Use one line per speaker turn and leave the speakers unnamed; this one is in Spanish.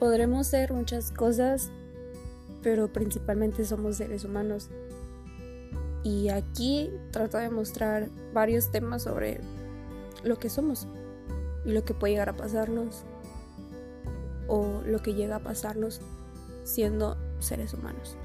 Podremos ser muchas cosas, pero principalmente somos seres humanos. Y aquí trato de mostrar varios temas sobre lo que somos y lo que puede llegar a pasarnos o lo que llega a pasarnos siendo seres humanos.